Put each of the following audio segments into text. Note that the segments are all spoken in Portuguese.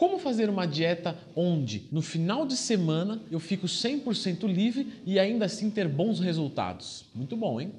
Como fazer uma dieta onde no final de semana eu fico 100% livre e ainda assim ter bons resultados? Muito bom, hein?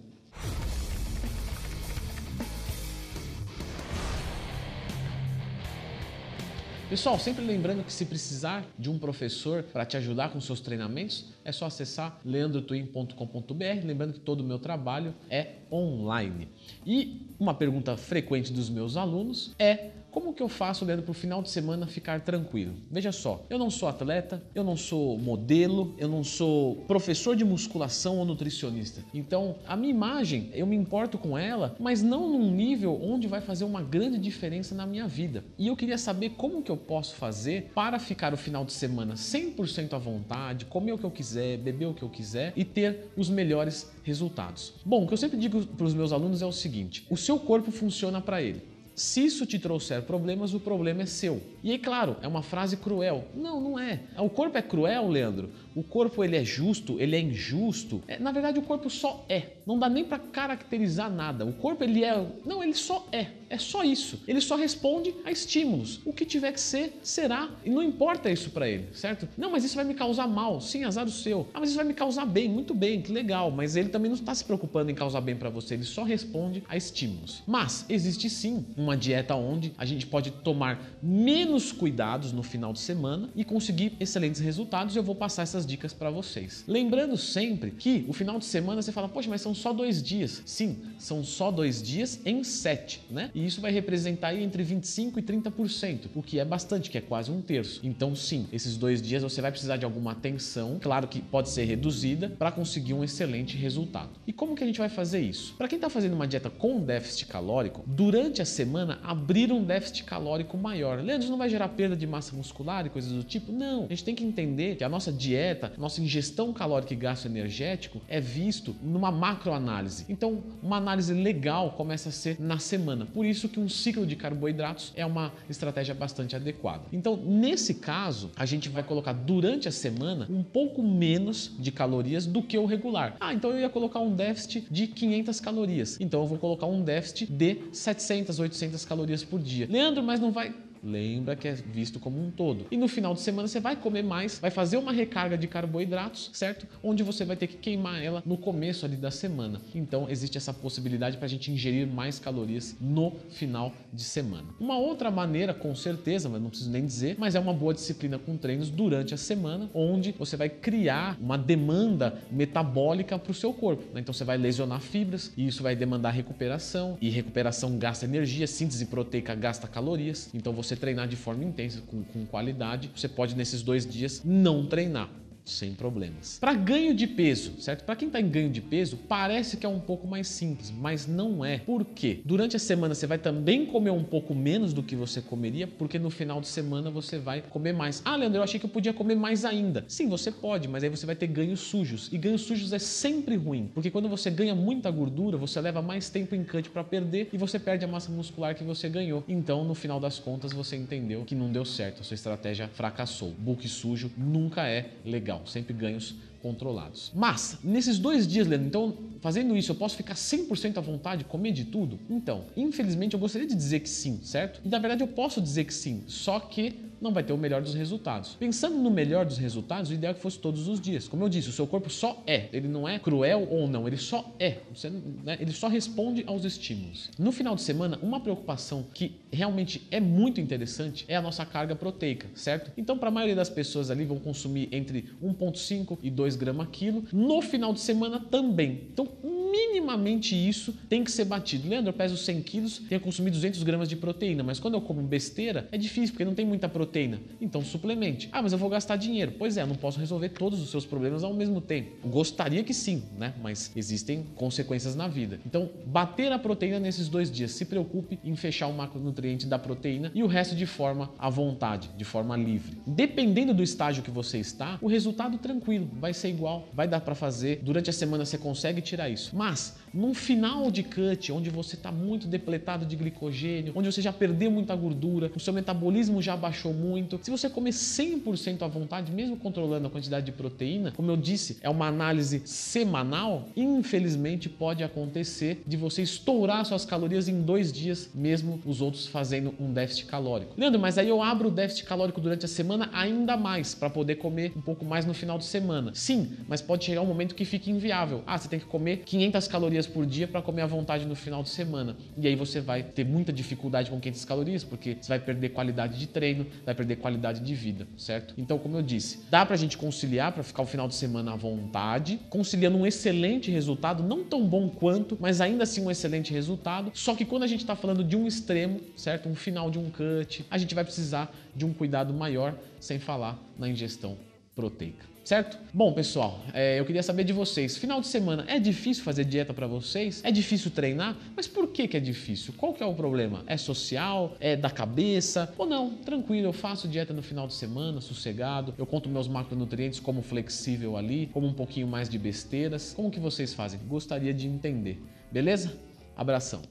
Pessoal, sempre lembrando que se precisar de um professor para te ajudar com seus treinamentos, é só acessar leandrotwin.com.br. Lembrando que todo o meu trabalho é online. E uma pergunta frequente dos meus alunos é como que eu faço, Leandro, para o final de semana ficar tranquilo? Veja só, eu não sou atleta, eu não sou modelo, eu não sou professor de musculação ou nutricionista. Então, a minha imagem, eu me importo com ela, mas não num nível onde vai fazer uma grande diferença na minha vida. E eu queria saber como que eu posso fazer para ficar o final de semana 100% à vontade, comer o que eu quiser, beber o que eu quiser e ter os melhores resultados. Bom, o que eu sempre digo para os meus alunos é o seguinte: o seu corpo funciona para ele. Se isso te trouxer problemas, o problema é seu. E aí, claro, é uma frase cruel. Não, não é. O corpo é cruel, Leandro? O corpo ele é justo? Ele é injusto? É, na verdade, o corpo só é. Não dá nem para caracterizar nada. O corpo ele é, não, ele só é. É só isso. Ele só responde a estímulos. O que tiver que ser, será. E não importa isso para ele, certo? Não, mas isso vai me causar mal. Sim, azar o seu. Ah, mas isso vai me causar bem. Muito bem, que legal. Mas ele também não está se preocupando em causar bem para você. Ele só responde a estímulos. Mas existe sim uma dieta onde a gente pode tomar menos cuidados no final de semana e conseguir excelentes resultados. Eu vou passar essas dicas para vocês. Lembrando sempre que o final de semana você fala, poxa, mas são só dois dias. Sim, são só dois dias em sete, né? E isso vai representar entre 25% e 30%, o que é bastante, que é quase um terço. Então, sim, esses dois dias você vai precisar de alguma atenção, claro que pode ser reduzida, para conseguir um excelente resultado. E como que a gente vai fazer isso? Para quem está fazendo uma dieta com déficit calórico, durante a semana abrir um déficit calórico maior. Leandro, não vai gerar perda de massa muscular e coisas do tipo? Não. A gente tem que entender que a nossa dieta, nossa ingestão calórica e gasto energético é visto numa macroanálise. Então, uma análise legal começa a ser na semana. Por isso que um ciclo de carboidratos é uma estratégia bastante adequada. Então, nesse caso, a gente vai colocar durante a semana um pouco menos de calorias do que o regular. Ah, então eu ia colocar um déficit de 500 calorias. Então eu vou colocar um déficit de 700, 800 calorias por dia. Leandro, mas não vai Lembra que é visto como um todo. E no final de semana você vai comer mais, vai fazer uma recarga de carboidratos, certo? Onde você vai ter que queimar ela no começo ali da semana. Então existe essa possibilidade para a gente ingerir mais calorias no final de semana. Uma outra maneira, com certeza, mas não preciso nem dizer, mas é uma boa disciplina com treinos durante a semana, onde você vai criar uma demanda metabólica para o seu corpo. Né? Então você vai lesionar fibras e isso vai demandar recuperação e recuperação gasta energia, síntese proteica gasta calorias. Então você você treinar de forma intensa, com, com qualidade, você pode nesses dois dias não treinar sem problemas. Para ganho de peso, certo? Para quem está em ganho de peso, parece que é um pouco mais simples, mas não é. Por quê? Durante a semana você vai também comer um pouco menos do que você comeria, porque no final de semana você vai comer mais. Ah, Leandro, eu achei que eu podia comer mais ainda. Sim, você pode, mas aí você vai ter ganhos sujos. E ganhos sujos é sempre ruim, porque quando você ganha muita gordura, você leva mais tempo em cut para perder e você perde a massa muscular que você ganhou. Então, no final das contas, você entendeu que não deu certo, a sua estratégia fracassou. Bulk sujo nunca é legal sempre ganhos controlados. Mas, nesses dois dias, Leandro, então, fazendo isso, eu posso ficar 100% à vontade, comer de tudo? Então, infelizmente, eu gostaria de dizer que sim, certo? E na verdade eu posso dizer que sim, só que não vai ter o melhor dos resultados. Pensando no melhor dos resultados, o ideal é que fosse todos os dias. Como eu disse, o seu corpo só é. Ele não é cruel ou não, ele só é. Você, né, ele só responde aos estímulos. No final de semana, uma preocupação que realmente é muito interessante é a nossa carga proteica, certo? Então, para a maioria das pessoas ali, vão consumir entre 1,5 e 2 gramas quilo. No final de semana também. Então, minimamente isso tem que ser batido. Leandro, eu peso 100 quilos, tenho consumido 200 gramas de proteína, mas quando eu como besteira, é difícil, porque não tem muita proteína. Então, suplemente. Ah, mas eu vou gastar dinheiro. Pois é, eu não posso resolver todos os seus problemas ao mesmo tempo. Gostaria que sim, né? Mas existem consequências na vida. Então, bater a proteína nesses dois dias. Se preocupe em fechar o macronutriente da proteína e o resto de forma à vontade, de forma livre. Dependendo do estágio que você está, o resultado tranquilo vai ser igual, vai dar para fazer. Durante a semana você consegue tirar isso Mas num final de cut, onde você está muito depletado de glicogênio, onde você já perdeu muita gordura, o seu metabolismo já baixou muito, se você comer 100% à vontade, mesmo controlando a quantidade de proteína, como eu disse, é uma análise semanal, infelizmente pode acontecer de você estourar suas calorias em dois dias, mesmo os outros fazendo um déficit calórico. Leandro, mas aí eu abro o déficit calórico durante a semana ainda mais para poder comer um pouco mais no final de semana. Sim, mas pode chegar um momento que fique inviável. Ah, você tem que comer 500 calorias por dia para comer à vontade no final de semana. E aí você vai ter muita dificuldade com 500 calorias, porque você vai perder qualidade de treino, vai perder qualidade de vida, certo? Então, como eu disse, dá para a gente conciliar para ficar o final de semana à vontade, conciliando um excelente resultado, não tão bom quanto, mas ainda assim um excelente resultado. Só que quando a gente está falando de um extremo, certo? Um final de um cut, a gente vai precisar de um cuidado maior, sem falar na ingestão proteica. Certo? Bom, pessoal, é, eu queria saber de vocês. Final de semana é difícil fazer dieta para vocês? É difícil treinar? Mas por que, que é difícil? Qual que é o problema? É social? É da cabeça? Ou não? Tranquilo, eu faço dieta no final de semana, sossegado. Eu conto meus macronutrientes como flexível ali, como um pouquinho mais de besteiras. Como que vocês fazem? Gostaria de entender. Beleza? Abração.